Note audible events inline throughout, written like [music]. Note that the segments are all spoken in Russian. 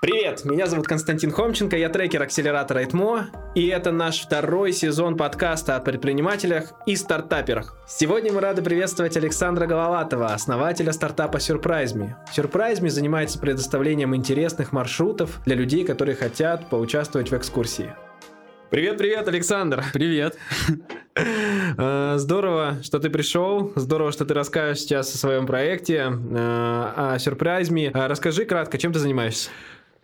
Привет, меня зовут Константин Хомченко, я трекер акселератора ИТМО, и это наш второй сезон подкаста о предпринимателях и стартаперах. Сегодня мы рады приветствовать Александра Головатова, основателя стартапа SurpriseMe. SurpriseMe занимается предоставлением интересных маршрутов для людей, которые хотят поучаствовать в экскурсии. Привет, привет, Александр. Привет. [laughs] Э, здорово, что ты пришел. Здорово, что ты расскажешь сейчас о своем проекте, э, о SurpriseMe. Э, расскажи кратко, чем ты занимаешься?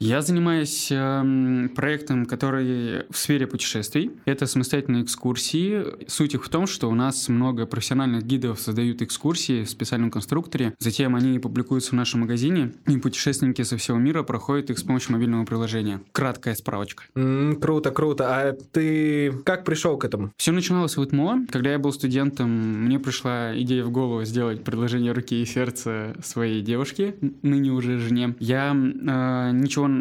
Я занимаюсь э, проектом, который в сфере путешествий. Это самостоятельные экскурсии. Суть их в том, что у нас много профессиональных гидов создают экскурсии в специальном конструкторе. Затем они публикуются в нашем магазине, и путешественники со всего мира проходят их с помощью мобильного приложения. Краткая справочка. Mm, круто, круто. А ты как пришел к этому? Все начиналось в ИТМО. Когда я был студентом, мне пришла идея в голову сделать предложение руки и сердца своей девушке, ныне уже жене. Я э, ничего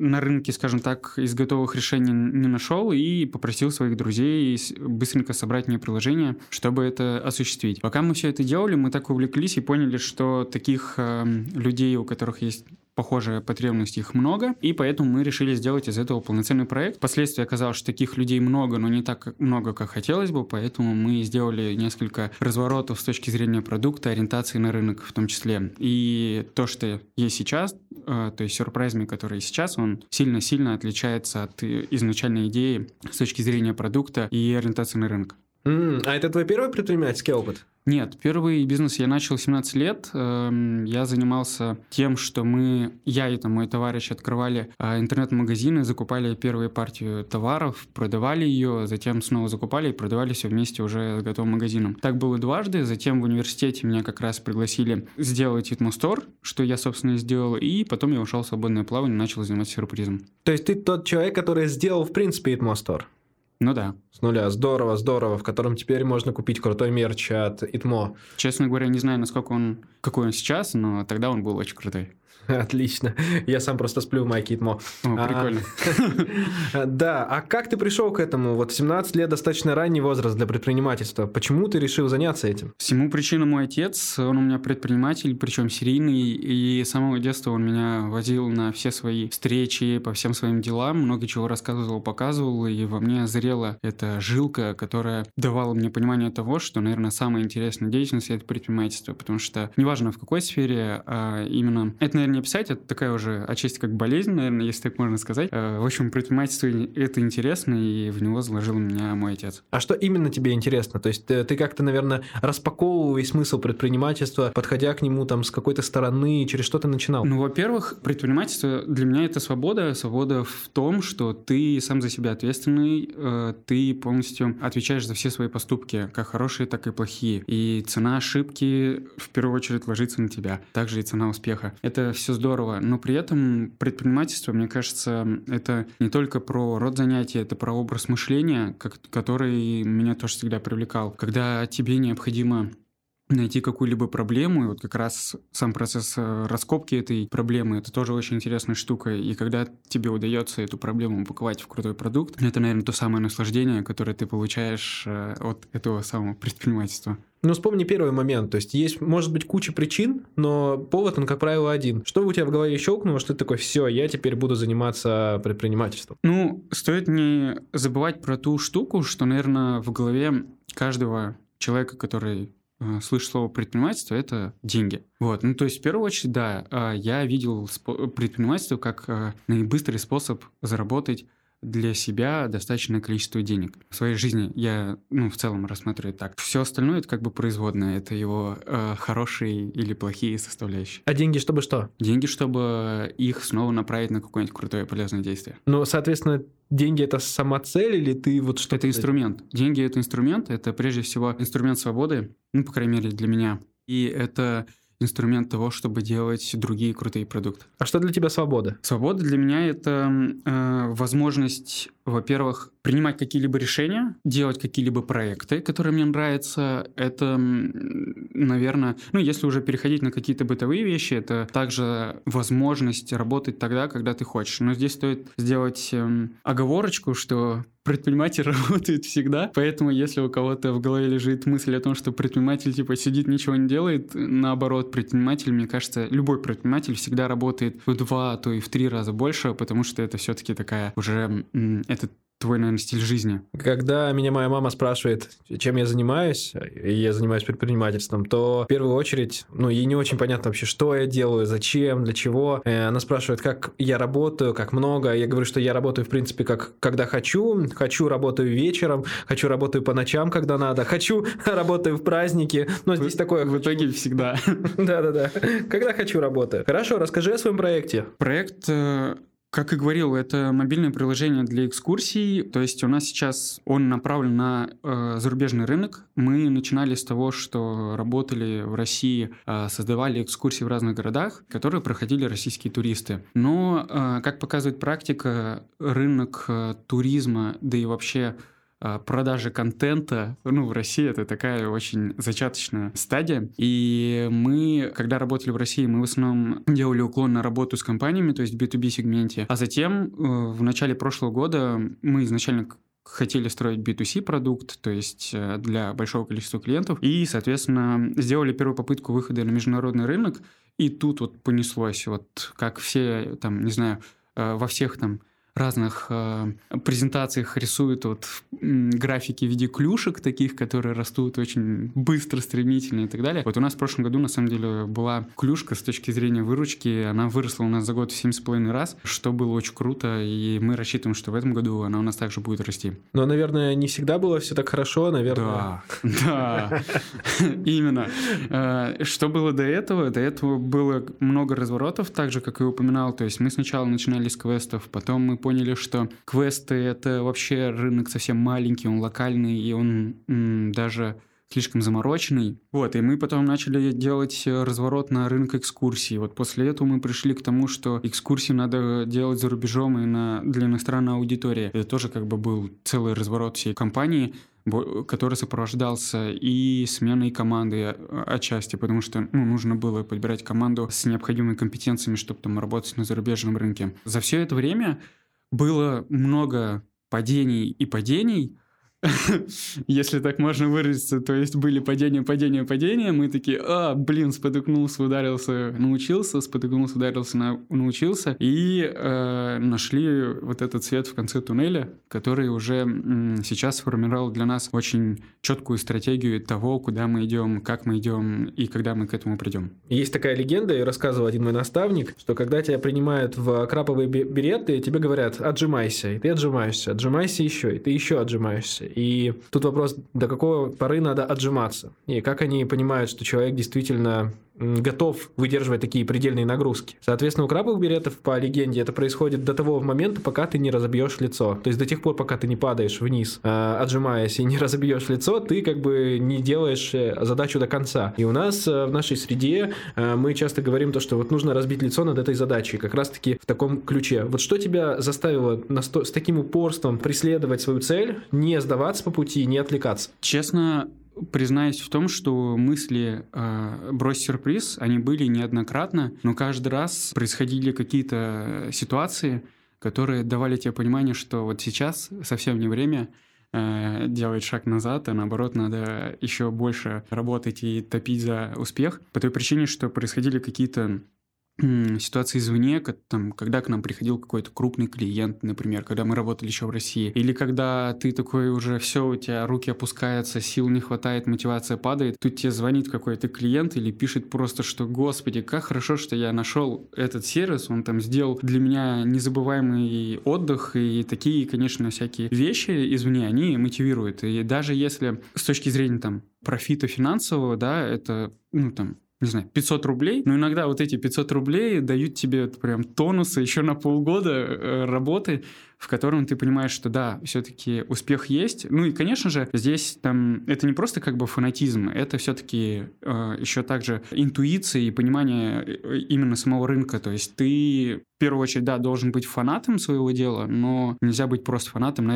на рынке, скажем так, из готовых решений не нашел и попросил своих друзей быстренько собрать мне приложение, чтобы это осуществить. Пока мы все это делали, мы так увлеклись и поняли, что таких э, людей, у которых есть похожая потребность, их много, и поэтому мы решили сделать из этого полноценный проект. Впоследствии оказалось, что таких людей много, но не так много, как хотелось бы, поэтому мы сделали несколько разворотов с точки зрения продукта, ориентации на рынок в том числе. И то, что есть сейчас, э, то есть сюрпризми, который сейчас, он сильно-сильно отличается от изначальной идеи с точки зрения продукта и ориентации на рынок. Mm, а это твой первый предпринимательский опыт? Нет, первый бизнес я начал 17 лет. Эм, я занимался тем, что мы, я и там мой товарищ открывали а, интернет-магазины, закупали первую партию товаров, продавали ее, затем снова закупали и продавали все вместе уже с готовым магазином. Так было дважды. Затем в университете меня как раз пригласили сделать Itmostore, что я, собственно, и сделал. И потом я ушел в свободное плавание начал заниматься сюрпризом. То есть ты тот человек, который сделал, в принципе, Itmostore? Ну да. С нуля. Здорово, здорово. В котором теперь можно купить крутой мерч от Итмо. Честно говоря, не знаю, насколько он, какой он сейчас, но тогда он был очень крутой. [laughs] Отлично. Я сам просто сплю в майке Итмо. О, а, прикольно. [laughs] Да, а как ты пришел к этому? Вот 17 лет достаточно ранний возраст для предпринимательства. Почему ты решил заняться этим? Всему причина мой отец. Он у меня предприниматель, причем серийный. И с самого детства он меня возил на все свои встречи, по всем своим делам. Много чего рассказывал, показывал. И во мне зрела эта жилка, которая давала мне понимание того, что, наверное, самая интересная деятельность – это предпринимательство. Потому что неважно в какой сфере, а именно это, наверное, не писать, это такая уже отчасти как болезнь, наверное, если так можно сказать. Э, в общем, предпринимательство это интересно, и в него заложил меня мой отец. А что именно тебе интересно? То есть ты, ты как-то, наверное, распаковывая смысл предпринимательства, подходя к нему там с какой-то стороны, через что ты начинал? Ну, во-первых, предпринимательство для меня это свобода. Свобода в том, что ты сам за себя ответственный, э, ты полностью отвечаешь за все свои поступки, как хорошие, так и плохие. И цена ошибки в первую очередь ложится на тебя. Также и цена успеха. Это все здорово, но при этом предпринимательство, мне кажется, это не только про род занятий, это про образ мышления, который меня тоже всегда привлекал. Когда тебе необходимо найти какую-либо проблему, и вот как раз сам процесс э, раскопки этой проблемы, это тоже очень интересная штука, и когда тебе удается эту проблему упаковать в крутой продукт, это, наверное, то самое наслаждение, которое ты получаешь э, от этого самого предпринимательства. Ну, вспомни первый момент. То есть есть, может быть, куча причин, но повод, он, как правило, один. Что у тебя в голове щелкнуло, что ты такой, все, я теперь буду заниматься предпринимательством? Ну, стоит не забывать про ту штуку, что, наверное, в голове каждого человека, который э, слышит слово предпринимательство, это деньги. Вот, ну то есть в первую очередь, да, э, я видел предпринимательство как э, наибыстрый способ заработать для себя достаточное количество денег. В своей жизни я, ну, в целом рассматриваю так. Все остальное это как бы производное, это его э, хорошие или плохие составляющие. А деньги чтобы что? Деньги, чтобы их снова направить на какое-нибудь крутое полезное действие. Ну, соответственно, деньги это сама цель или ты вот что? Это инструмент. Деньги это инструмент, это прежде всего инструмент свободы, ну, по крайней мере, для меня. И это инструмент того, чтобы делать другие крутые продукты. А что для тебя свобода? Свобода для меня это э, возможность, во-первых, принимать какие-либо решения, делать какие-либо проекты, которые мне нравятся. Это, наверное, ну, если уже переходить на какие-то бытовые вещи, это также возможность работать тогда, когда ты хочешь. Но здесь стоит сделать э, оговорочку, что предприниматель [laughs] работает всегда, поэтому если у кого-то в голове лежит мысль о том, что предприниматель типа сидит, ничего не делает, наоборот, предприниматель, мне кажется, любой предприниматель всегда работает в два, а то и в три раза больше, потому что это все-таки такая уже, это твой, наверное, стиль жизни? Когда меня моя мама спрашивает, чем я занимаюсь, и я занимаюсь предпринимательством, то в первую очередь, ну, ей не очень понятно вообще, что я делаю, зачем, для чего. Э, она спрашивает, как я работаю, как много. Я говорю, что я работаю, в принципе, как когда хочу. Хочу, работаю вечером. Хочу, работаю по ночам, когда надо. Хочу, [laughs] работаю в праздники. Но здесь в, такое... В итоге всегда. [laughs] Да-да-да. Когда хочу, работаю. Хорошо, расскажи о своем проекте. Проект э, как и говорил, это мобильное приложение для экскурсий. То есть у нас сейчас он направлен на э, зарубежный рынок. Мы начинали с того, что работали в России, э, создавали экскурсии в разных городах, которые проходили российские туристы. Но, э, как показывает практика, рынок э, туризма, да и вообще продажи контента, ну, в России это такая очень зачаточная стадия. И мы, когда работали в России, мы в основном делали уклон на работу с компаниями, то есть в B2B сегменте. А затем э, в начале прошлого года мы изначально хотели строить B2C продукт, то есть э, для большого количества клиентов, и, соответственно, сделали первую попытку выхода на международный рынок, и тут вот понеслось, вот как все, там, не знаю, э, во всех там разных э, презентациях рисуют вот графики в виде клюшек таких, которые растут очень быстро, стремительно и так далее. Вот у нас в прошлом году, на самом деле, была клюшка с точки зрения выручки. Она выросла у нас за год в 7,5 раз, что было очень круто, и мы рассчитываем, что в этом году она у нас также будет расти. Но, наверное, не всегда было все так хорошо, наверное. Да, [laughs] да, именно. Э, что было до этого? До этого было много разворотов, так же, как и упоминал. То есть мы сначала начинали с квестов, потом мы поняли, что квесты — это вообще рынок совсем маленький, он локальный, и он м, даже слишком замороченный. Вот, и мы потом начали делать разворот на рынок экскурсий. Вот после этого мы пришли к тому, что экскурсии надо делать за рубежом и на, для иностранной аудитории. Это тоже как бы был целый разворот всей компании который сопровождался и сменой команды а, отчасти, потому что ну, нужно было подбирать команду с необходимыми компетенциями, чтобы там работать на зарубежном рынке. За все это время было много падений и падений, [laughs] если так можно выразиться, то есть были падения, падения, падения, мы такие, а, блин, спотыкнулся, ударился, научился, спотыкнулся, ударился, на, научился, и э, нашли вот этот свет в конце туннеля, который уже м, сейчас сформировал для нас очень четкую стратегию того, куда мы идем, как мы идем и когда мы к этому придем. Есть такая легенда, и рассказывал один мой наставник, что когда тебя принимают в краповые береты, тебе говорят, отжимайся, и ты отжимаешься, отжимайся еще, и ты еще отжимаешься. И тут вопрос, до какого поры надо отжиматься. И как они понимают, что человек действительно готов выдерживать такие предельные нагрузки. Соответственно, у крабовых беретов, по легенде, это происходит до того момента, пока ты не разобьешь лицо. То есть до тех пор, пока ты не падаешь вниз, э, отжимаясь и не [laughs] разобьешь лицо, ты как бы не делаешь э, задачу до конца. И у нас э, в нашей среде мы часто говорим то, что вот нужно разбить лицо над этой задачей, как раз-таки в таком ключе. Вот что тебя заставило с таким упорством преследовать свою цель, не сдаваться по пути, не отвлекаться? Честно, признаюсь в том, что мысли э, «брось сюрприз», они были неоднократно, но каждый раз происходили какие-то ситуации, которые давали тебе понимание, что вот сейчас совсем не время э, делать шаг назад, а наоборот надо еще больше работать и топить за успех, по той причине, что происходили какие-то ситуации извне, там, когда к нам приходил какой-то крупный клиент, например, когда мы работали еще в России, или когда ты такой уже все, у тебя руки опускаются, сил не хватает, мотивация падает, тут тебе звонит какой-то клиент или пишет просто, что, господи, как хорошо, что я нашел этот сервис, он там сделал для меня незабываемый отдых, и такие, конечно, всякие вещи извне, они мотивируют. И даже если с точки зрения там профита финансового, да, это, ну, там, не знаю, 500 рублей, но иногда вот эти 500 рублей дают тебе прям тонуса еще на полгода э, работы, в котором ты понимаешь, что да, все-таки успех есть. Ну и, конечно же, здесь там это не просто как бы фанатизм, это все-таки э, еще также интуиция и понимание э, именно самого рынка. То есть ты в первую очередь, да, должен быть фанатом своего дела, но нельзя быть просто фанатом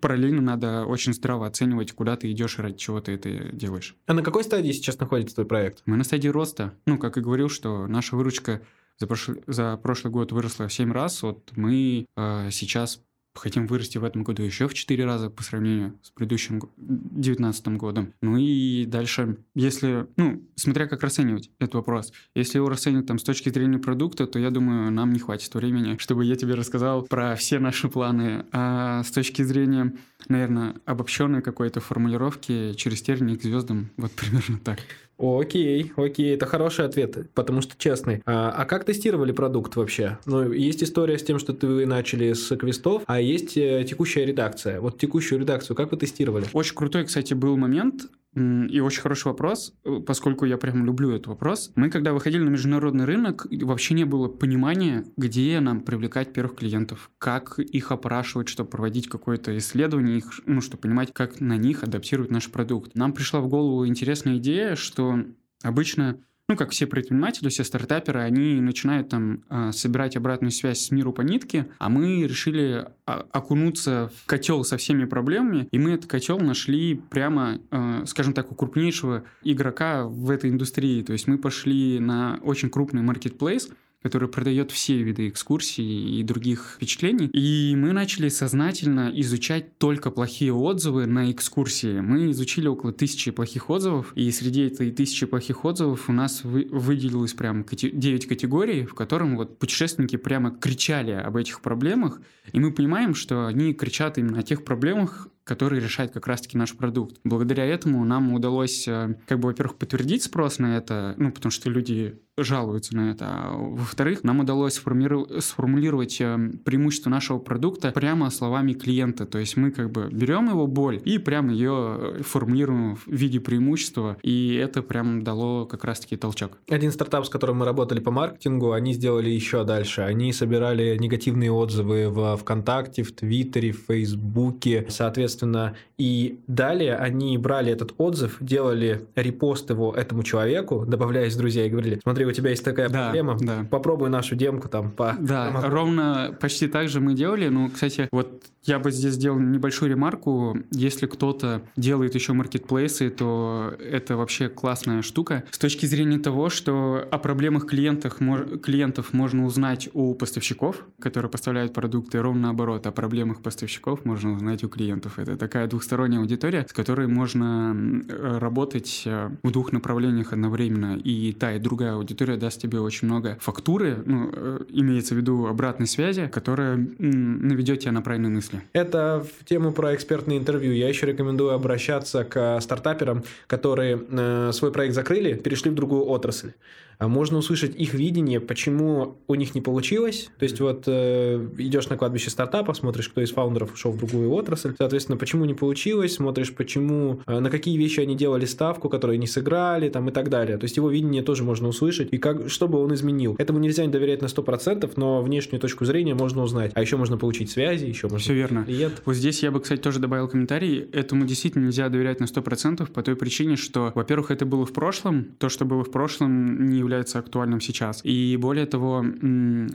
параллельно надо очень здраво оценивать, куда ты идешь и ради чего ты это делаешь. А на какой стадии сейчас находится твой проект? Мы на стадии роста. Ну, как и говорил, что наша выручка за прошлый, за прошлый год выросла в 7 раз. Вот мы э, сейчас хотим вырасти в этом году еще в 4 раза по сравнению с предыдущим 2019 годом. Ну и дальше, если, ну, смотря как расценивать этот вопрос, если его расценивать там с точки зрения продукта, то я думаю, нам не хватит времени, [laughs] чтобы я тебе рассказал про все наши планы. А с точки зрения, наверное, обобщенной какой-то формулировки через тернии к звездам, вот примерно так. Окей, окей, это хороший ответ, потому что честный. А, а как тестировали продукт вообще? Ну, есть история с тем, что ты начали с квестов, а есть э, текущая редакция. Вот текущую редакцию как вы тестировали? Очень крутой, кстати, был момент. И очень хороший вопрос, э, поскольку я прям люблю этот вопрос. Мы, когда выходили на международный рынок, вообще не было понимания, где нам привлекать первых клиентов, как их опрашивать, чтобы проводить какое-то исследование, их, ну, чтобы понимать, как на них адаптировать наш продукт. Нам пришла в голову интересная идея, что обычно ну, как все предприниматели, все стартаперы, они начинают там э, собирать обратную связь с миру по нитке, а мы решили а, окунуться в котел со всеми проблемами, и мы этот котел нашли прямо, э, скажем так, у крупнейшего игрока в этой индустрии. То есть мы пошли на очень крупный маркетплейс, который продает все виды экскурсий и других впечатлений. И мы начали сознательно изучать только плохие отзывы на экскурсии. Мы изучили около тысячи плохих отзывов, и среди этой тысячи плохих отзывов у нас вы, выделилось прям 9 категорий, в котором вот путешественники прямо кричали об этих проблемах, и мы понимаем, что они кричат именно о тех проблемах, который решает как раз-таки наш продукт. Благодаря этому нам удалось, э, как бы, во-первых, подтвердить спрос на это, ну, потому что люди жалуются на это. А во-вторых, нам удалось сформулировать э, преимущество нашего продукта прямо словами клиента. То есть мы как бы берем его боль и прямо ее э, формулируем в виде преимущества, и это прям дало как раз-таки толчок. Один стартап, с которым мы работали по маркетингу, они сделали еще дальше. Они собирали негативные отзывы в ВКонтакте, в Твиттере, в Фейсбуке. Соответственно, и далее они брали этот отзыв, делали репост его этому человеку, добавляясь в друзья и говорили, смотри, у тебя есть такая да, проблема, да. попробуй нашу демку там по... Да, по... ровно почти так же мы делали. Ну, кстати, вот я бы здесь сделал небольшую ремарку. Если кто-то делает еще маркетплейсы, то это вообще классная штука. С точки зрения того, что о проблемах клиентах, клиентов можно узнать у поставщиков, которые поставляют продукты, ровно наоборот. О проблемах поставщиков можно узнать у клиентов. Это такая двухсторонняя аудитория, с которой можно работать э, в двух направлениях одновременно. И та, и другая аудитория даст тебе очень много фактуры, ну, э, имеется в виду обратной связи, которая наведет тебя на правильные мысли. Это в тему про экспертные интервью. Я еще рекомендую обращаться к стартаперам, которые э, свой проект закрыли, перешли в другую отрасль. А можно услышать их видение, почему у них не получилось. То есть вот э, идешь на кладбище стартапа, смотришь, кто из фаундеров ушел в другую отрасль, соответственно, почему не получилось, смотришь, почему, э, на какие вещи они делали ставку, которые не сыграли, там и так далее. То есть его видение тоже можно услышать, и как, что бы он изменил. Этому нельзя не доверять на 100%, но внешнюю точку зрения можно узнать. А еще можно получить связи, еще можно... Все верно. Клиент. Вот здесь я бы, кстати, тоже добавил комментарий. Этому действительно нельзя доверять на 100% по той причине, что, во-первых, это было в прошлом, то, что было в прошлом, не является актуальным сейчас. И более того,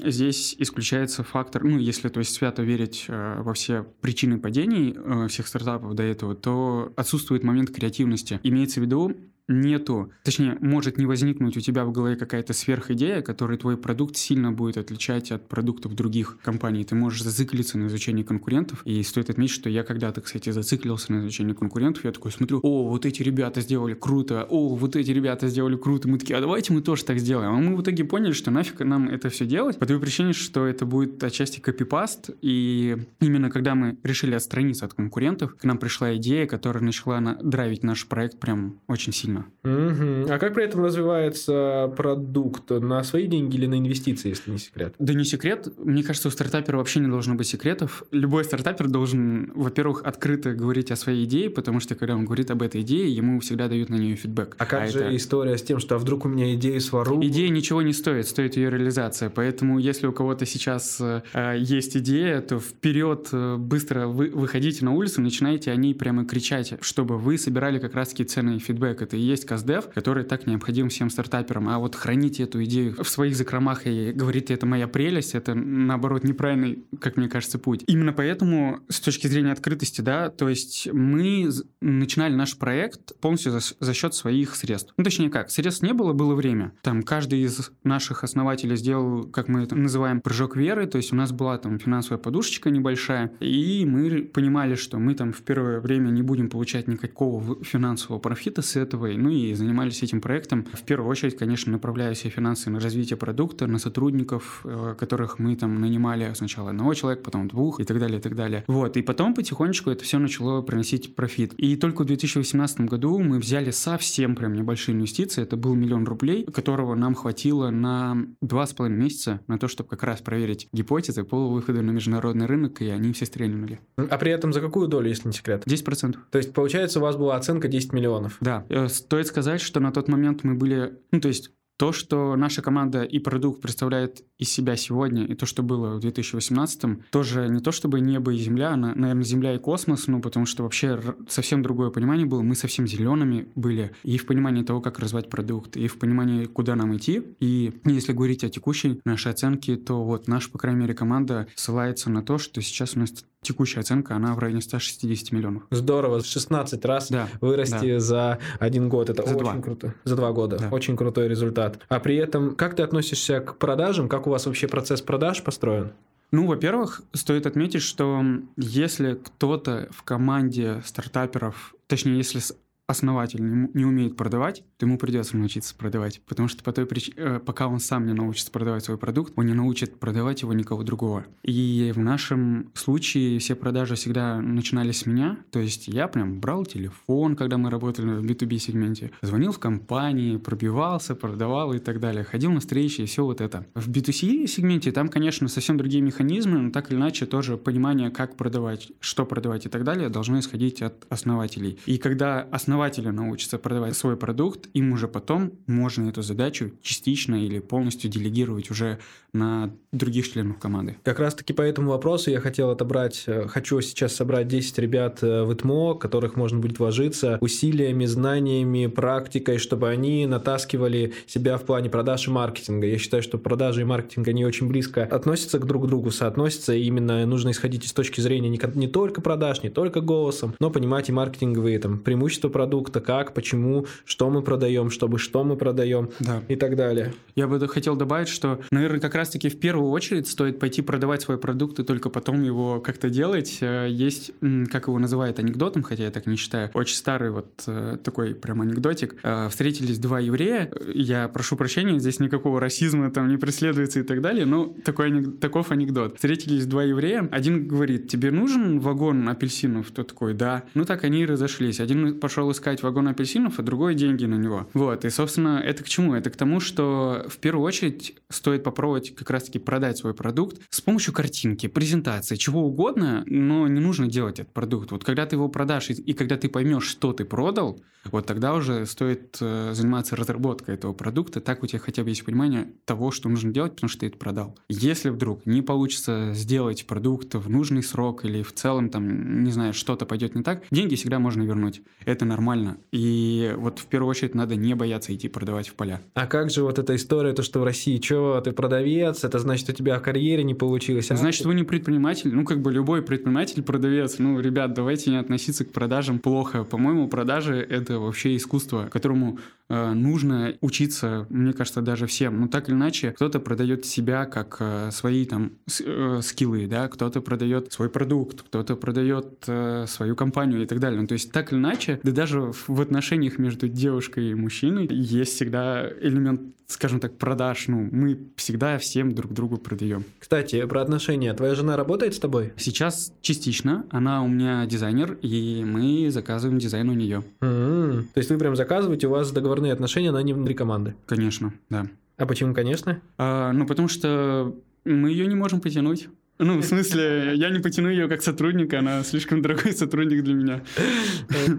здесь исключается фактор, ну, если то есть свято верить э, во все причины падений э, всех стартапов до этого, то отсутствует момент креативности. Имеется в виду, нету, точнее, может не возникнуть у тебя в голове какая-то сверхидея, которая твой продукт сильно будет отличать от продуктов других компаний. Ты можешь зациклиться на изучении конкурентов. И стоит отметить, что я когда-то, кстати, зациклился на изучении конкурентов. Я такой смотрю, о, вот эти ребята сделали круто, о, вот эти ребята сделали круто. Мы такие, а давайте мы тоже так сделаем. А мы в итоге поняли, что нафиг нам это все делать. По той причине, что это будет отчасти копипаст. И именно когда мы решили отстраниться от конкурентов, к нам пришла идея, которая начала драйвить наш проект прям очень сильно. Угу. А как при этом развивается продукт? На свои деньги или на инвестиции, если не секрет? Да не секрет. Мне кажется, у стартапера вообще не должно быть секретов. Любой стартапер должен, во-первых, открыто говорить о своей идее, потому что когда он говорит об этой идее, ему всегда дают на нее фидбэк. А как а же это... история с тем, что а вдруг у меня идею свару? Идея ничего не стоит, стоит ее реализация. Поэтому если у кого-то сейчас э, есть идея, то вперед э, быстро вы выходите на улицу, начинаете о ней прямо кричать, чтобы вы собирали как раз-таки ценный фидбэк. Это и есть каздев, который так необходим всем стартаперам. А вот хранить эту идею в своих закромах и говорить, это моя прелесть, это, наоборот, неправильный, как мне кажется, путь. Именно поэтому, с точки зрения открытости, да, то есть мы начинали наш проект полностью за, за счет своих средств. Ну, точнее как, средств не было, было время. Там каждый из наших основателей сделал, как мы это называем, прыжок веры, то есть у нас была там финансовая подушечка небольшая, и мы понимали, что мы там в первое время не будем получать никакого финансового профита с этого, ну и занимались этим проектом. В первую очередь, конечно, направляя все финансы на развитие продукта, на сотрудников, э, которых мы там нанимали сначала одного человека, потом двух и так далее, и так далее. Вот, и потом потихонечку это все начало приносить профит. И только в 2018 году мы взяли совсем прям небольшие инвестиции, это был миллион рублей, которого нам хватило на два с половиной месяца на то, чтобы как раз проверить гипотезы по выходу на международный рынок, и они все стрельнули. А при этом за какую долю, если не секрет? 10%. То есть, получается, у вас была оценка 10 миллионов? Да. Э, стоит сказать, что на тот момент мы были... Ну, то есть, то, что наша команда и продукт представляет из себя сегодня, и то, что было в 2018, тоже не то чтобы небо и земля, а, наверное, земля и космос, ну, потому что вообще совсем другое понимание было. Мы совсем зелеными были и в понимании того, как развивать продукт, и в понимании, куда нам идти. И если говорить о текущей нашей оценке, то вот наша, по крайней мере, команда ссылается на то, что сейчас у нас текущая оценка, она в районе 160 миллионов. Здорово, 16 раз да, вырасти да. за один год. Это за очень два. круто. За два года. Да. Очень крутой результат. А при этом, как ты относишься к продажам? Как у вас вообще процесс продаж построен? Ну, во-первых, стоит отметить, что если кто-то в команде стартаперов, точнее, если основатель не, не умеет продавать, то ему придется научиться продавать. Потому что по той причине, э, пока он сам не научится продавать свой продукт, он не научит продавать его никого другого. И в нашем случае все продажи всегда начинались с меня. То есть я прям брал телефон, когда мы работали в B2B сегменте, звонил в компании, пробивался, продавал и так далее. Ходил на встречи и все вот это. В B2C сегменте там, конечно, совсем другие механизмы, но так или иначе тоже понимание, как продавать, что продавать и так далее, должно исходить от основателей. И когда основатель основателя научится продавать свой продукт, им уже потом можно эту задачу частично или полностью делегировать уже на других членов команды. Как раз таки по этому вопросу я хотел отобрать, э, хочу сейчас собрать 10 ребят э, в ИТМО, которых можно будет вложиться усилиями, знаниями, практикой, чтобы они натаскивали себя в плане продаж и маркетинга. Я считаю, что продажи и маркетинг, они очень близко относятся к друг другу, соотносятся, и именно нужно исходить из точки зрения не, не только продаж, не только голосом, но понимать и маркетинговые там, преимущества продукта, как, почему, что мы продаем, чтобы что мы продаем да. и так далее. Я бы хотел добавить, что, наверное, как раз раз-таки в первую очередь стоит пойти продавать свой продукт и только потом его как-то делать. Э, есть, как его называют, анекдотом, хотя я так не считаю, очень старый вот э, такой прям анекдотик. Э, встретились два еврея, я прошу прощения, здесь никакого расизма там не преследуется и так далее, но такой, таков анекдот. Встретились два еврея, один говорит, тебе нужен вагон апельсинов? Тот такой, да. Ну так они и разошлись. Один пошел искать вагон апельсинов, а другой деньги на него. Вот, и, собственно, это к чему? Это к тому, что в первую очередь стоит попробовать как раз-таки продать свой продукт с помощью картинки, презентации, чего угодно, но не нужно делать этот продукт. Вот когда ты его продашь и, и когда ты поймешь, что ты продал, вот тогда уже стоит э, заниматься разработкой этого продукта, так у тебя хотя бы есть понимание того, что нужно делать, потому что ты это продал. Если вдруг не получится сделать продукт в нужный срок или в целом там, не знаю, что-то пойдет не так, деньги всегда можно вернуть. Это нормально. И вот в первую очередь надо не бояться идти продавать в поля. А как же вот эта история, то, что в России, что ты продавец, это значит, у тебя в карьере не получилось. А значит, вы не предприниматель. Ну, как бы любой предприниматель, продавец. Ну, ребят, давайте не относиться к продажам плохо. По-моему, продажи — это вообще искусство, которому э, нужно учиться, мне кажется, даже всем. Ну, так или иначе, кто-то продает себя как э, свои там с, э, скиллы, да, кто-то продает свой продукт, кто-то продает э, свою компанию и так далее. Ну, то есть, так или иначе, да даже в отношениях между девушкой и мужчиной есть всегда элемент скажем так, продаж. Ну, мы всегда всем друг другу продаем. Кстати, про отношения. Твоя жена работает с тобой? Сейчас частично. Она у меня дизайнер, и мы заказываем дизайн у нее. Mm-hmm. То есть вы прям заказываете, у вас договорные отношения, она не внутри команды? Конечно, да. А почему, конечно? А, ну, потому что мы ее не можем потянуть. Ну, в смысле, я не потяну ее как сотрудника, она слишком дорогой сотрудник для меня.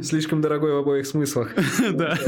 Слишком дорогой в обоих смыслах. [laughs] Да.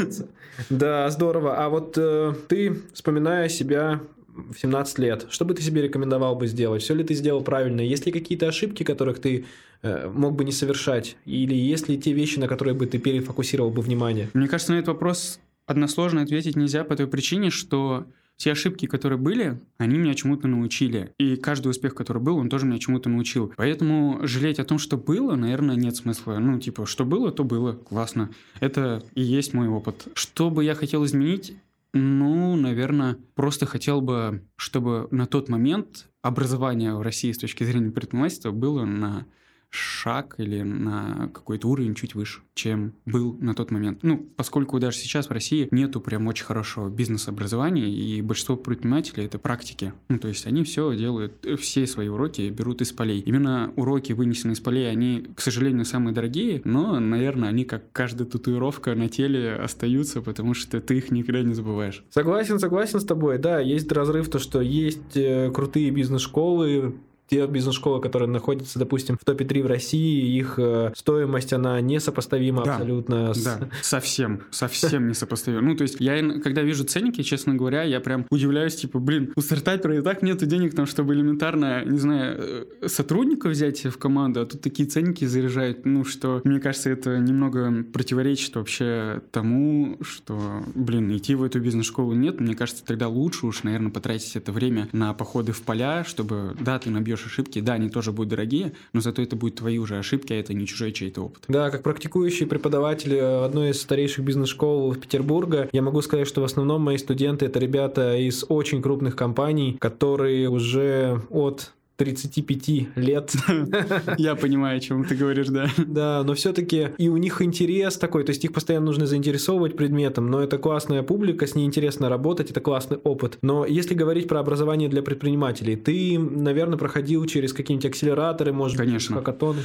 Да, здорово. А вот э, ты, вспоминая себя в 17 лет, что бы ты себе рекомендовал бы сделать? Все ли ты сделал правильно? Есть ли какие-то ошибки, которых ты э, мог бы не совершать? Или есть ли те вещи, на которые бы ты перефокусировал бы внимание? Мне кажется, на этот вопрос односложно ответить нельзя по той причине, что те ошибки, которые были, они меня чему-то научили. И каждый успех, который был, он тоже меня чему-то научил. Поэтому жалеть о том, что было, наверное, нет смысла. Ну, типа, что было, то было. Классно. Это и есть мой опыт. Что бы я хотел изменить? Ну, наверное, просто хотел бы, чтобы на тот момент образование в России с точки зрения предпринимательства было на шаг или на какой-то уровень чуть выше, чем был на тот момент. Ну, поскольку даже сейчас в России нету прям очень хорошего бизнес-образования, и большинство предпринимателей — это практики. Ну, то есть они все делают, все свои уроки берут из полей. Именно уроки, вынесенные из полей, они, к сожалению, самые дорогие, но, наверное, они, как каждая татуировка на теле, остаются, потому что ты их никогда не забываешь. Согласен, согласен с тобой. Да, есть разрыв, то, что есть э, крутые бизнес-школы, те бизнес-школы, которые находятся, допустим, в топе 3 в России, их э, стоимость, она несопоставима да, абсолютно. С... Да, совсем, совсем [laughs] несопоставима. Ну, то есть я, когда вижу ценники, честно говоря, я прям удивляюсь, типа, блин, у стартапера и так нету денег, там, чтобы элементарно, не знаю, э, сотрудника взять в команду, а тут такие ценники заряжают, ну, что, мне кажется, это немного противоречит вообще тому, что, блин, идти в эту бизнес-школу нет, мне кажется, тогда лучше уж, наверное, потратить это время на походы в поля, чтобы, да, ты набьешь найдешь ошибки, да, они тоже будут дорогие, но зато это будут твои уже ошибки, а это не чужой чей-то опыт. Да, как практикующий преподаватель одной из старейших бизнес-школ Петербурга, я могу сказать, что в основном мои студенты это ребята из очень крупных компаний, которые уже от 35 лет. [laughs] Я понимаю, о чем ты говоришь, да. Да, но все-таки и у них интерес такой, то есть их постоянно нужно заинтересовывать предметом, но это классная публика, с ней интересно работать, это классный опыт. Но если говорить про образование для предпринимателей, ты, наверное, проходил через какие-нибудь акселераторы, может Конечно. быть, хакатоны?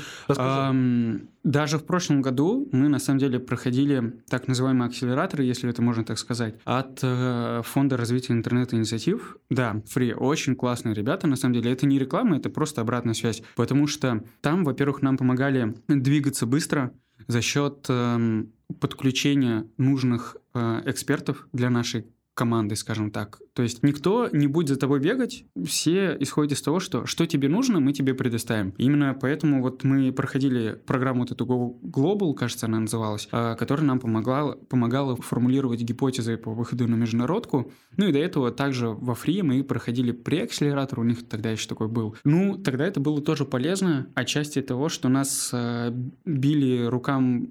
Даже в прошлом году мы на самом деле проходили так называемые акселераторы, если это можно так сказать, от э, Фонда развития интернет-инициатив. Да, фри, очень классные ребята, на самом деле. Это не реклама, это просто обратная связь. Потому что там, во-первых, нам помогали двигаться быстро за счет э, подключения нужных э, экспертов для нашей команды, скажем так. То есть никто не будет за тобой бегать, все исходят из того, что что тебе нужно, мы тебе предоставим. Именно поэтому вот мы проходили программу вот эту Global, кажется, она называлась, а, которая нам помогала, помогала формулировать гипотезы по выходу на международку. Ну и до этого также во Фри мы проходили преакселератор, у них тогда еще такой был. Ну, тогда это было тоже полезно, отчасти того, что нас э, били рукам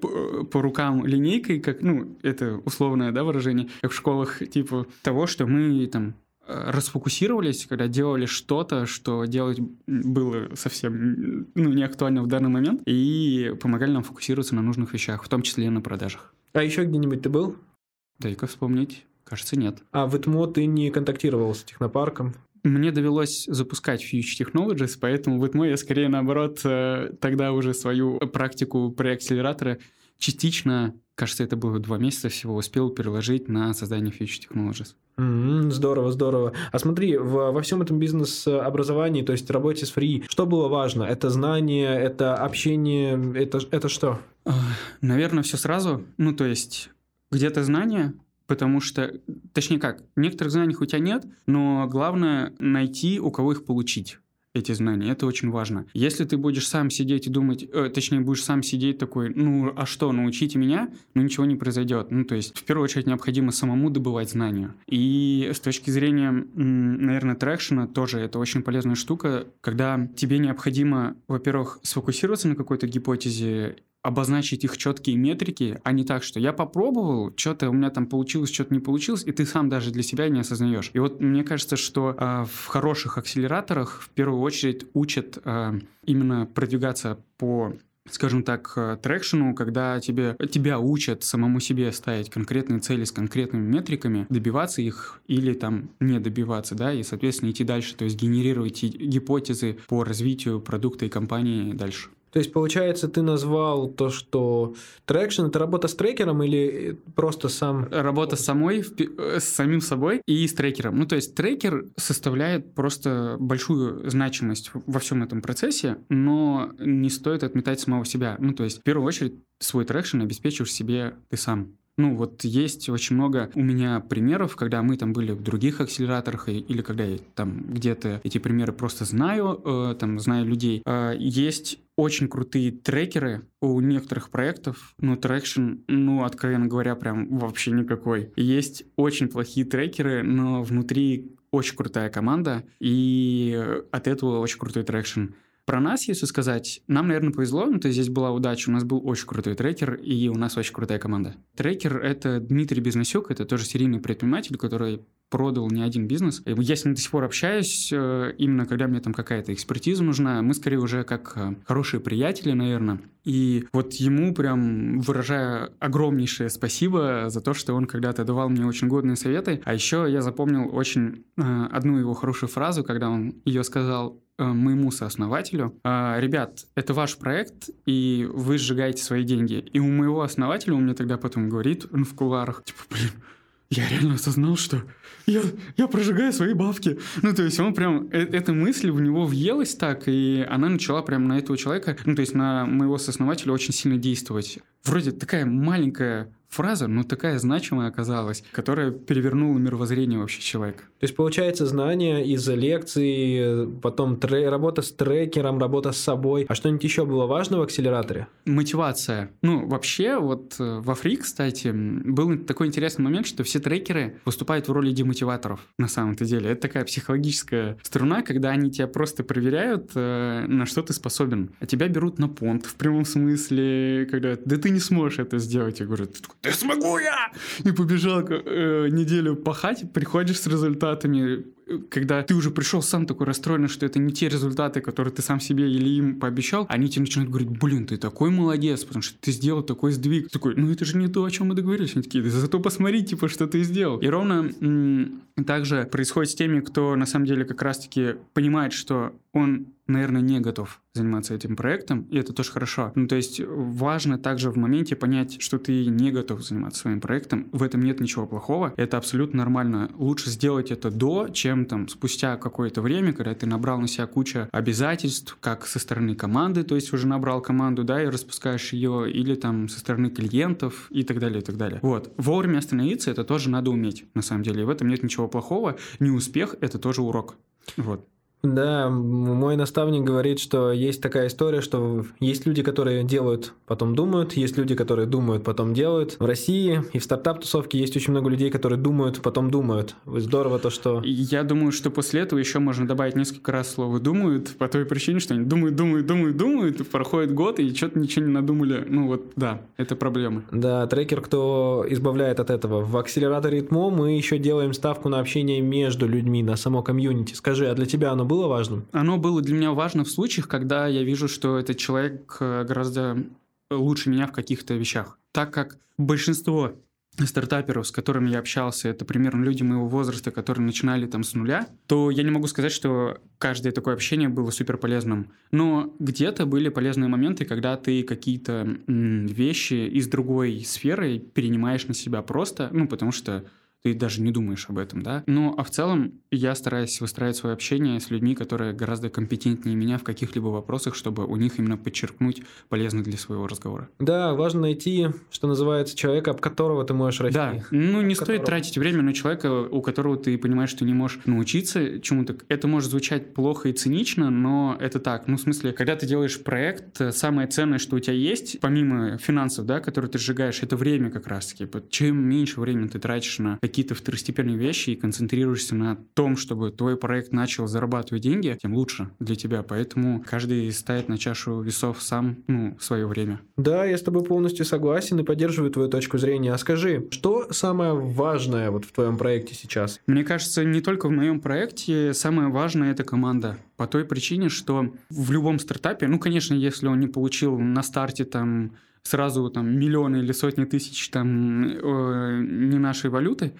по, по рукам линейкой, как, ну, это условное, да, выражение, как в школах, типа того, что мы там э, расфокусировались, когда делали что-то, что делать было совсем ну, не актуально в данный момент, и помогали нам фокусироваться на нужных вещах, в том числе и на продажах. А еще где-нибудь ты был? Дай-ка вспомнить. Кажется, нет. А в ИТМО ты не контактировал с технопарком? Мне довелось запускать Future Technologies, поэтому в ИТМО я скорее, наоборот, э, тогда уже свою практику преакселератора частично, кажется, это было два месяца всего, успел переложить на создание Future Technologies. Mm-hmm, здорово, здорово. А смотри, в, во всем этом бизнес-образовании, то есть работе с фри, что было важно? Это знание, это общение, это, это что? Наверное, все сразу. Ну, то есть где-то знание, потому что, точнее как, некоторых знаний у тебя нет, но главное найти, у кого их получить эти знания. Это очень важно. Если ты будешь сам сидеть и думать, э, точнее, будешь сам сидеть такой, ну, а что, научите меня, ну, ничего не произойдет. Ну, то есть, в первую очередь, необходимо самому добывать знания. И с точки зрения, наверное, трекшена тоже это очень полезная штука, когда тебе необходимо, во-первых, сфокусироваться на какой-то гипотезе обозначить их четкие метрики, а не так, что я попробовал, что-то у меня там получилось, что-то не получилось, и ты сам даже для себя не осознаешь. И вот мне кажется, что э, в хороших акселераторах в первую очередь учат э, именно продвигаться по скажем так, э, трекшену, когда тебе, тебя учат самому себе ставить конкретные цели с конкретными метриками, добиваться их или там не добиваться, да, и, соответственно, идти дальше, то есть генерировать гипотезы по развитию продукта и компании дальше. То есть, получается, ты назвал то, что traction это работа с трекером или просто сам... Работа с самой, с самим собой и с трекером. Ну, то есть, трекер составляет просто большую значимость во всем этом процессе, но не стоит отметать самого себя. Ну, то есть, в первую очередь, свой traction обеспечиваешь себе ты сам. Ну, вот есть очень много у меня примеров, когда мы там были в других акселераторах, или когда я там где-то эти примеры просто знаю, э, там, знаю людей. Э, есть очень крутые трекеры у некоторых проектов, но traction, ну, откровенно говоря, прям вообще никакой. Есть очень плохие трекеры, но внутри очень крутая команда, и от этого очень крутой traction. Про нас, если сказать, нам, наверное, повезло, ну, то есть здесь была удача, у нас был очень крутой трекер, и у нас очень крутая команда. Трекер — это Дмитрий Бизнесюк, это тоже серийный предприниматель, который продал не один бизнес. Я с ним до сих пор общаюсь, э, именно когда мне там какая-то экспертиза нужна. Мы скорее уже как э, хорошие приятели, наверное. И вот ему прям выражаю огромнейшее спасибо за то, что он когда-то давал мне очень годные советы. А еще я запомнил очень э, одну его хорошую фразу, когда он ее сказал моему сооснователю, ребят, это ваш проект, и вы сжигаете свои деньги. И у моего основателя, он мне тогда потом говорит ну, в кулуарах, типа, блин, я реально осознал, что я, я прожигаю свои бабки. Ну, то есть он прям, э, эта мысль в него въелась так, и она начала прям на этого человека, ну, то есть на моего сооснователя очень сильно действовать. Вроде такая маленькая фраза, но такая значимая оказалась, которая перевернула мировоззрение вообще человека. То есть, получается, знания из лекций, потом тре- работа с трекером, работа с собой. А что-нибудь еще было важно в акселераторе? Мотивация. Ну, вообще, вот э, во Фри, кстати, был такой интересный момент, что все трекеры выступают в роли демотиваторов на самом-то деле. Это такая психологическая струна, когда они тебя просто проверяют, э, на что ты способен. А тебя берут на понт в прямом смысле, когда да ты не сможешь это сделать. Я говорю, да смогу я! И побежал э, неделю пахать, приходишь с результатами, когда ты уже пришел сам такой расстроенный, что это не те результаты, которые ты сам себе или им пообещал, они тебе начинают говорить, блин, ты такой молодец, потому что ты сделал такой сдвиг. Ты такой, ну это же не то, о чем мы договорились. Они такие, зато посмотри, типа, что ты сделал. И ровно м- также происходит с теми, кто на самом деле как раз-таки понимает, что он наверное, не готов заниматься этим проектом, и это тоже хорошо. Ну, то есть важно также в моменте понять, что ты не готов заниматься своим проектом. В этом нет ничего плохого. Это абсолютно нормально. Лучше сделать это до, чем там спустя какое-то время, когда ты набрал на себя кучу обязательств, как со стороны команды, то есть уже набрал команду, да, и распускаешь ее, или там со стороны клиентов и так далее, и так далее. Вот. Вовремя остановиться это тоже надо уметь, на самом деле. И в этом нет ничего плохого. Неуспех — это тоже урок. Вот. Да, мой наставник говорит, что есть такая история, что есть люди, которые делают, потом думают, есть люди, которые думают, потом делают. В России и в стартап-тусовке есть очень много людей, которые думают, потом думают. Здорово то, что... Я думаю, что после этого еще можно добавить несколько раз слово «думают», по той причине, что они думают, думают, думают, думают, проходит год, и что-то ничего не надумали. Ну вот, да, это проблема. Да, трекер, кто избавляет от этого. В акселераторе ТМО мы еще делаем ставку на общение между людьми, на само комьюнити. Скажи, а для тебя оно было важным? Оно было для меня важно в случаях, когда я вижу, что этот человек э, гораздо лучше меня в каких-то вещах. Так как большинство стартаперов, с которыми я общался, это примерно люди моего возраста, которые начинали там с нуля, то я не могу сказать, что каждое такое общение было супер полезным. Но где-то были полезные моменты, когда ты какие-то вещи из другой сферы перенимаешь на себя просто, ну, потому что ты даже не думаешь об этом, да. Ну, а в целом я стараюсь выстраивать свое общение с людьми, которые гораздо компетентнее меня в каких-либо вопросах, чтобы у них именно подчеркнуть полезно для своего разговора. Да, важно найти, что называется, человека, об которого ты можешь расти. Да, ну не стоит которого... тратить время на человека, у которого ты понимаешь, что не можешь научиться чему-то. Это может звучать плохо и цинично, но это так. Ну, в смысле, когда ты делаешь проект, самое ценное, что у тебя есть, помимо финансов, да, которые ты сжигаешь, это время как раз-таки. Чем меньше времени ты тратишь на какие-то второстепенные вещи и концентрируешься на том, чтобы твой проект начал зарабатывать деньги, тем лучше для тебя. Поэтому каждый ставит на чашу весов сам, ну, свое время. Да, я с тобой полностью согласен и поддерживаю твою точку зрения. А скажи, что самое важное вот в твоем проекте сейчас? Мне кажется, не только в моем проекте, самое важное это команда. По той причине, что в любом стартапе, ну, конечно, если он не получил на старте там сразу там миллионы или сотни тысяч там э, не нашей валюты,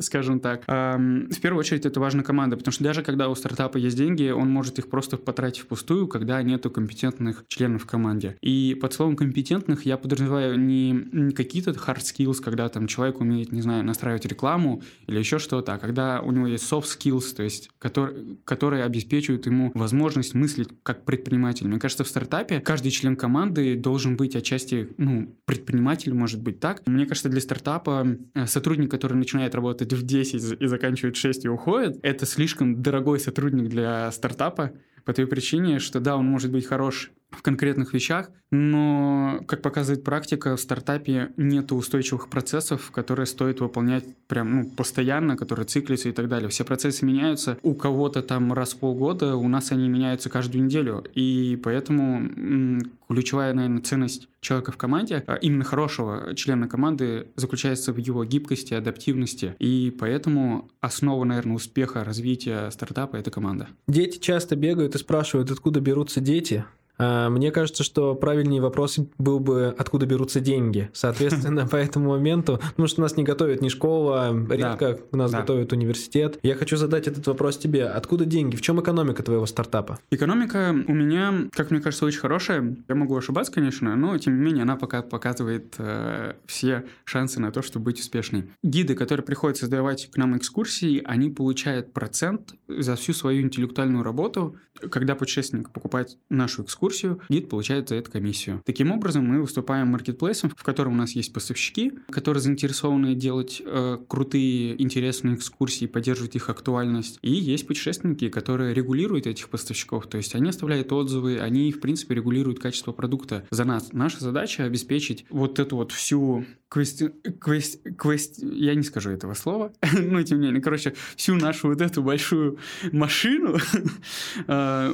скажем так. В первую очередь это важна команда, потому что даже когда у стартапа есть деньги, он может их просто потратить впустую, когда нету компетентных членов в команде. И под словом компетентных я подразумеваю не какие-то hard skills, когда там человек умеет, не знаю, настраивать рекламу или еще что-то, а когда у него есть soft skills, то есть которые, которые обеспечивают ему возможность мыслить как предприниматель. Мне кажется, в стартапе каждый член команды должен быть отчасти, ну, предприниматель, может быть так. Мне кажется, для стартапа э, сотрудник, который начинает работать в 10 и заканчивает 6 и уходит, это слишком дорогой сотрудник для стартапа по той причине, что да, он может быть хорош в конкретных вещах, но, как показывает практика, в стартапе нет устойчивых процессов, которые стоит выполнять прям ну, постоянно, которые циклятся и так далее. Все процессы меняются. У кого-то там раз в полгода, у нас они меняются каждую неделю. И поэтому ключевая, наверное, ценность человека в команде, а именно хорошего члена команды, заключается в его гибкости, адаптивности. И поэтому основа, наверное, успеха развития стартапа — это команда. Дети часто бегают и спрашивают, откуда берутся дети. А, мне кажется, что правильнее вопрос был бы, откуда берутся деньги. [laughs] Соответственно, по этому моменту, потому что нас не готовят ни школа, редко да, нас да. готовят университет. Я хочу задать этот вопрос тебе. Откуда деньги? В чем экономика твоего стартапа? Экономика у меня, как мне кажется, очень хорошая. Я могу ошибаться, конечно, но тем не менее она пока показывает э, все шансы на то, чтобы быть успешной. Гиды, которые приходят создавать к нам экскурсии, они получают процент за всю свою интеллектуальную работу. Когда путешественник покупает нашу экскурсию, экскурсию, гид получает за это комиссию. Таким образом, мы выступаем маркетплейсом, в котором у нас есть поставщики, которые заинтересованы делать э, крутые, интересные экскурсии, поддерживать их актуальность. И есть путешественники, которые регулируют этих поставщиков, то есть они оставляют отзывы, они, в принципе, регулируют качество продукта за нас. Наша задача обеспечить вот эту вот всю квести... квест... квест... я не скажу этого слова, [laughs] но тем не менее, короче, всю нашу вот эту большую машину, [laughs] а,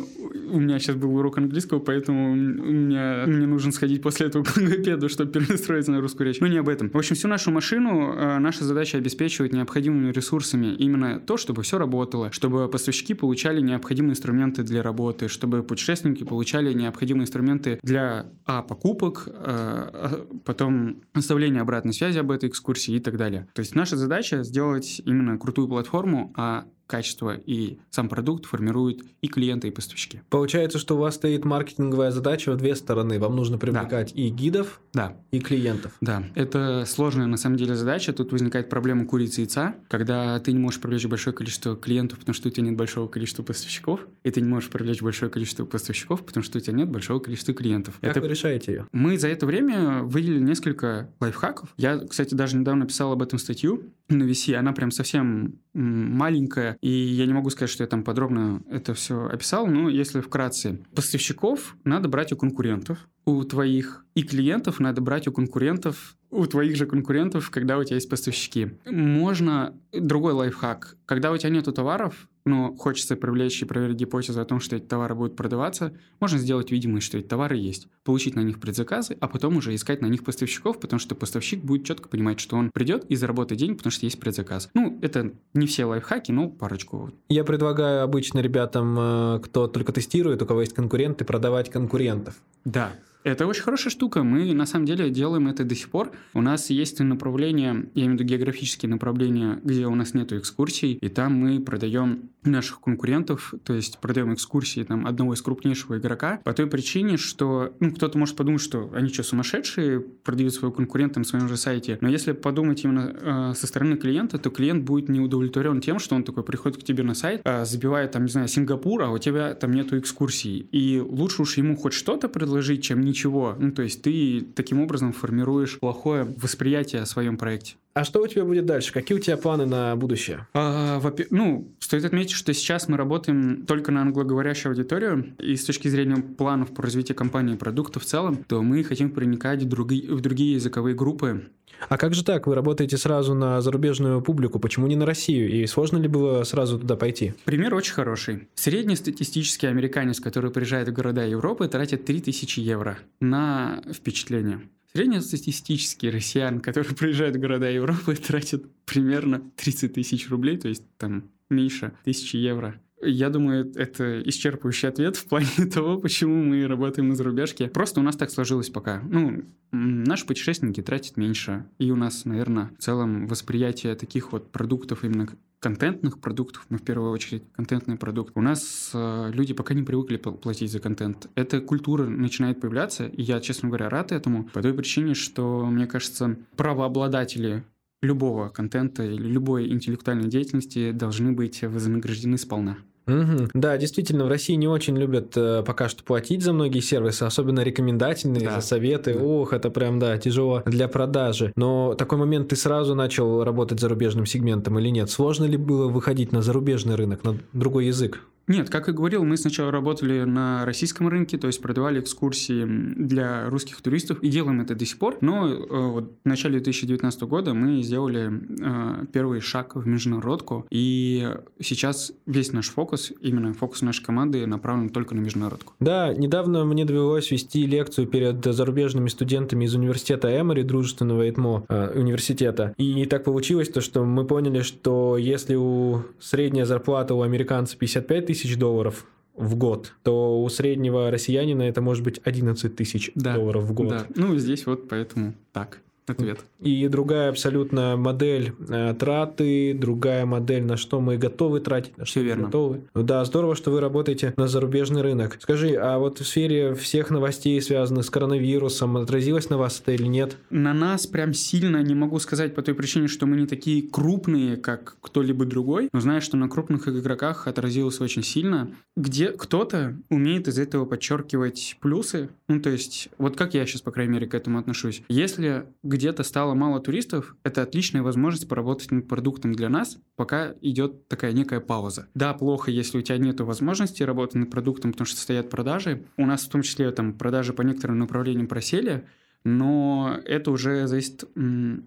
у меня сейчас был урок английского, поэтому мне, мне нужен сходить после этого [laughs] к логопеду, чтобы перестроиться на русскую речь. Но не об этом. В общем, всю нашу машину, а, наша задача обеспечивать необходимыми ресурсами именно то, чтобы все работало, чтобы поставщики получали необходимые инструменты для работы, чтобы путешественники получали необходимые инструменты для а, покупок, а, потом оставления обратной связи об этой экскурсии и так далее. То есть наша задача сделать именно крутую платформу, а качество и сам продукт формируют и клиенты, и поставщики. Получается, что у вас стоит маркетинговая задача в две стороны. Вам нужно привлекать да. и гидов, да. и клиентов. Да, это сложная на самом деле задача. Тут возникает проблема курицы и яйца, когда ты не можешь привлечь большое количество клиентов, потому что у тебя нет большого количества поставщиков, и ты не можешь привлечь большое количество поставщиков, потому что у тебя нет большого количества клиентов. Как это... вы решаете ее? Мы за это время выделили несколько лайфхаков. Я, кстати, даже недавно писал об этом статью на VC. Она прям совсем маленькая, и я не могу сказать, что я там подробно это все описал, но если вкратце. Поставщиков надо брать у конкурентов, у твоих, и клиентов надо брать у конкурентов, у твоих же конкурентов, когда у тебя есть поставщики. Можно другой лайфхак. Когда у тебя нету товаров, но хочется привлечь и проверить гипотезу о том, что эти товары будут продаваться, можно сделать видимость, что эти товары есть, получить на них предзаказы, а потом уже искать на них поставщиков, потому что поставщик будет четко понимать, что он придет и заработает деньги, потому что есть предзаказ. Ну, это не все лайфхаки, но парочку. Я предлагаю обычно ребятам, э, кто только тестирует, у кого есть конкуренты, продавать конкурентов. Да, это очень хорошая штука. Мы на самом деле делаем это до сих пор. У нас есть направления, я имею в виду географические направления, где у нас нету экскурсий, и там мы продаем наших конкурентов, то есть продаем экскурсии там одного из крупнейшего игрока по той причине, что ну, кто-то может подумать, что они что, сумасшедшие, продают своего конкурента на своем же сайте. Но если подумать именно э, со стороны клиента, то клиент будет не удовлетворен тем, что он такой приходит к тебе на сайт, э, забивает там, не знаю, Сингапур, а у тебя там нету экскурсий. И лучше уж ему хоть что-то предложить, чем ничего. Ну, то есть ты таким образом формируешь плохое восприятие о своем проекте. А что у тебя будет дальше? Какие у тебя планы на будущее? А, ну, стоит отметить, что сейчас мы работаем только на англоговорящую аудиторию, и с точки зрения планов по развитию компании и продукта в целом, то мы хотим проникать в другие, в другие языковые группы. А как же так? Вы работаете сразу на зарубежную публику, почему не на Россию? И сложно ли было сразу туда пойти? Пример очень хороший. Среднестатистический американец, который приезжает в города Европы, тратит 3000 евро на впечатление. Среднестатистический россиян, который приезжает в города Европы, тратит примерно 30 тысяч рублей, то есть там меньше тысячи евро Я думаю, это исчерпывающий ответ в плане [laughs] того, почему мы работаем на зарубежке. Просто у нас так сложилось пока. Ну, наши путешественники тратят меньше. И у нас, наверное, в целом восприятие таких вот продуктов именно контентных продуктов, мы в первую очередь контентный продукт. У нас э, люди пока не привыкли платить за контент. Эта культура начинает появляться, и я, честно говоря, рад этому по той причине, что, мне кажется, правообладатели любого контента или любой интеллектуальной деятельности должны быть вознаграждены сполна. Угу. Да, действительно, в России не очень любят э, пока что платить за многие сервисы, особенно рекомендательные, да. за советы. Да. Ох, это прям, да, тяжело для продажи. Но такой момент ты сразу начал работать зарубежным сегментом или нет? Сложно ли было выходить на зарубежный рынок, на другой язык? Нет, как и говорил, мы сначала работали на российском рынке, то есть продавали экскурсии для русских туристов и делаем это до сих пор. Но э, вот в начале 2019 года мы сделали э, первый шаг в международку, и сейчас весь наш фокус, именно фокус нашей команды направлен только на международку. Да, недавно мне довелось вести лекцию перед зарубежными студентами из университета Эмори, дружественного ИТМО э, университета. И так получилось то, что мы поняли, что если у средняя зарплата у американца 55 тысяч тысяч долларов в год, то у среднего россиянина это может быть 11 тысяч да, долларов в год. Да. Ну, здесь вот поэтому так ответ. И другая абсолютно модель э, траты, другая модель, на что мы готовы тратить, на что Все верно. готовы. Ну да, здорово, что вы работаете на зарубежный рынок. Скажи, а вот в сфере всех новостей, связанных с коронавирусом, отразилось на вас это или нет? На нас прям сильно не могу сказать по той причине, что мы не такие крупные, как кто-либо другой, но знаю, что на крупных игроках отразилось очень сильно. Где кто-то умеет из этого подчеркивать плюсы, ну то есть, вот как я сейчас, по крайней мере, к этому отношусь. Если где-то стало мало туристов, это отличная возможность поработать над продуктом для нас, пока идет такая некая пауза. Да, плохо, если у тебя нет возможности работать над продуктом, потому что стоят продажи. У нас в том числе там продажи по некоторым направлениям просели, но это уже зависит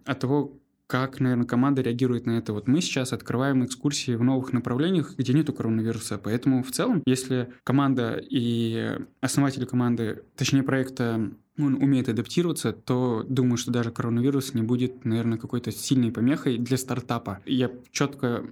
от того, как, наверное, команда реагирует на это. Вот мы сейчас открываем экскурсии в новых направлениях, где нету коронавируса. Поэтому в целом, если команда и основатели команды, точнее проекта он умеет адаптироваться, то думаю, что даже коронавирус не будет, наверное, какой-то сильной помехой для стартапа. Я четко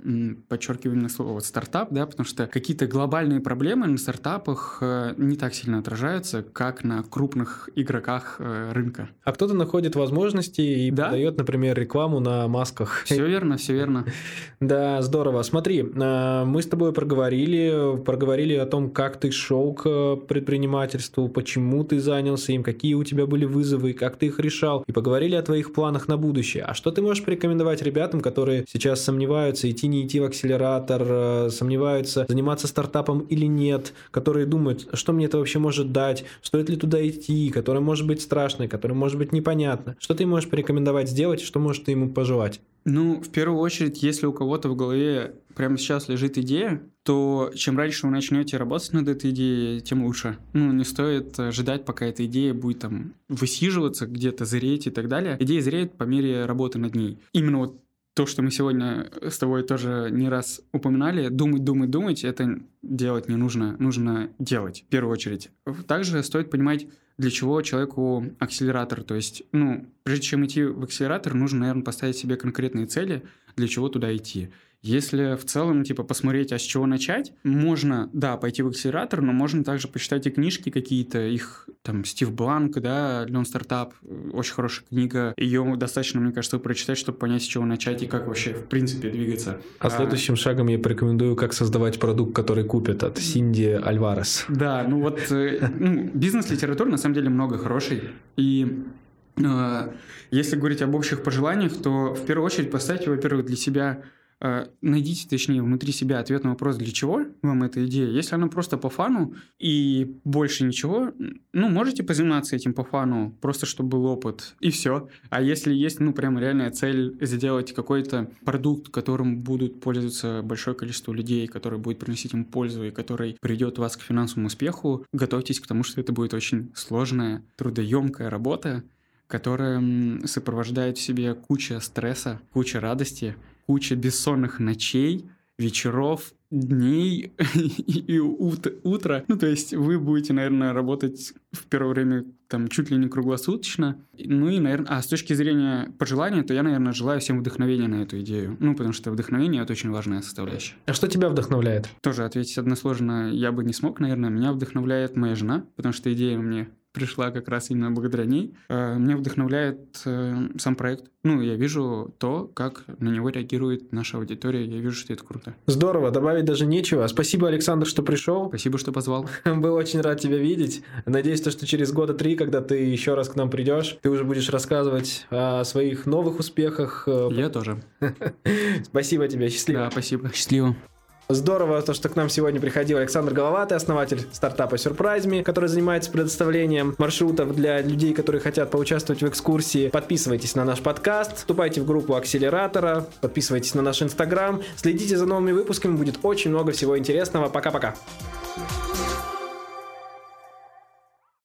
подчеркиваю именно слово вот стартап, да, потому что какие-то глобальные проблемы на стартапах э, не так сильно отражаются, как на крупных игроках э, рынка. А кто-то находит возможности и да? дает, например, рекламу на масках. Все верно, все верно. [laughs] Да, здорово. Смотри, э, мы с тобой проговорили, проговорили о том, как ты шел к предпринимательству, почему ты занялся им, какие какие у тебя были вызовы, как ты их решал, и поговорили о твоих планах на будущее. А что ты можешь порекомендовать ребятам, которые сейчас сомневаются, идти не идти в акселератор, э, сомневаются, заниматься стартапом или нет, которые думают, что мне это вообще может дать, стоит ли туда идти, которое может быть страшно, которое может быть непонятно. Что ты можешь порекомендовать сделать, что можешь ты ему пожелать? Ну, в первую очередь, если у кого-то в голове прямо сейчас лежит идея, то чем раньше вы начнете работать над этой идеей, тем лучше. Ну, не стоит ждать, пока эта идея будет там высиживаться, где-то зреть и так далее. Идея зреет по мере работы над ней. Именно вот то, что мы сегодня с тобой тоже не раз упоминали, думать, думать, думать, это делать не нужно, нужно делать в первую очередь. Также стоит понимать, для чего человеку акселератор. То есть, ну, прежде чем идти в акселератор, нужно, наверное, поставить себе конкретные цели, для чего туда идти. Если в целом, типа, посмотреть, а с чего начать, можно, да, пойти в акселератор, но можно также почитать и книжки какие-то, их, там, Стив Бланк, да, Леон Стартап, очень хорошая книга. Ее достаточно, мне кажется, прочитать, чтобы понять, с чего начать и как вообще, в принципе, двигаться. А, а следующим шагом я порекомендую, как создавать продукт, который купят от Синди Альварес. Да, ну вот, э, ну, бизнес-литературы на самом деле много хорошей. И э, если говорить об общих пожеланиях, то в первую очередь поставьте, во-первых, для себя Э, найдите, точнее, внутри себя ответ на вопрос, для чего вам эта идея. Если она просто по фану и больше ничего, ну, можете позаниматься этим по фану, просто чтобы был опыт, и все. А если есть, ну, прям реальная цель сделать какой-то продукт, которым будут пользоваться большое количество людей, который будет приносить им пользу и который придет вас к финансовому успеху, готовьтесь к тому, что это будет очень сложная, трудоемкая работа, которая сопровождает в себе куча стресса, куча радости, куча бессонных ночей, вечеров дней [laughs] и утро. Ну, то есть вы будете, наверное, работать в первое время там чуть ли не круглосуточно. Ну и, наверное, а с точки зрения пожелания, то я, наверное, желаю всем вдохновения на эту идею. Ну, потому что вдохновение — это очень важная составляющая. А что тебя вдохновляет? Тоже ответить односложно я бы не смог, наверное. Меня вдохновляет моя жена, потому что идея мне пришла как раз именно благодаря ней. Э, меня вдохновляет э, сам проект. Ну, я вижу то, как на него реагирует наша аудитория. Я вижу, что это круто. Здорово, добавить даже нечего. Спасибо, Александр, что пришел. Спасибо, что позвал. [laughs] Был очень рад тебя видеть. Надеюсь, что через года три, когда ты еще раз к нам придешь, ты уже будешь рассказывать о своих новых успехах. Я тоже. [laughs] Спасибо тебе, счастливо. Да, спасибо. Счастливо. Здорово, то, что к нам сегодня приходил Александр Головатый, основатель стартапа Surprise.me, который занимается предоставлением маршрутов для людей, которые хотят поучаствовать в экскурсии. Подписывайтесь на наш подкаст, вступайте в группу Акселератора, подписывайтесь на наш Инстаграм, следите за новыми выпусками, будет очень много всего интересного. Пока-пока. thank you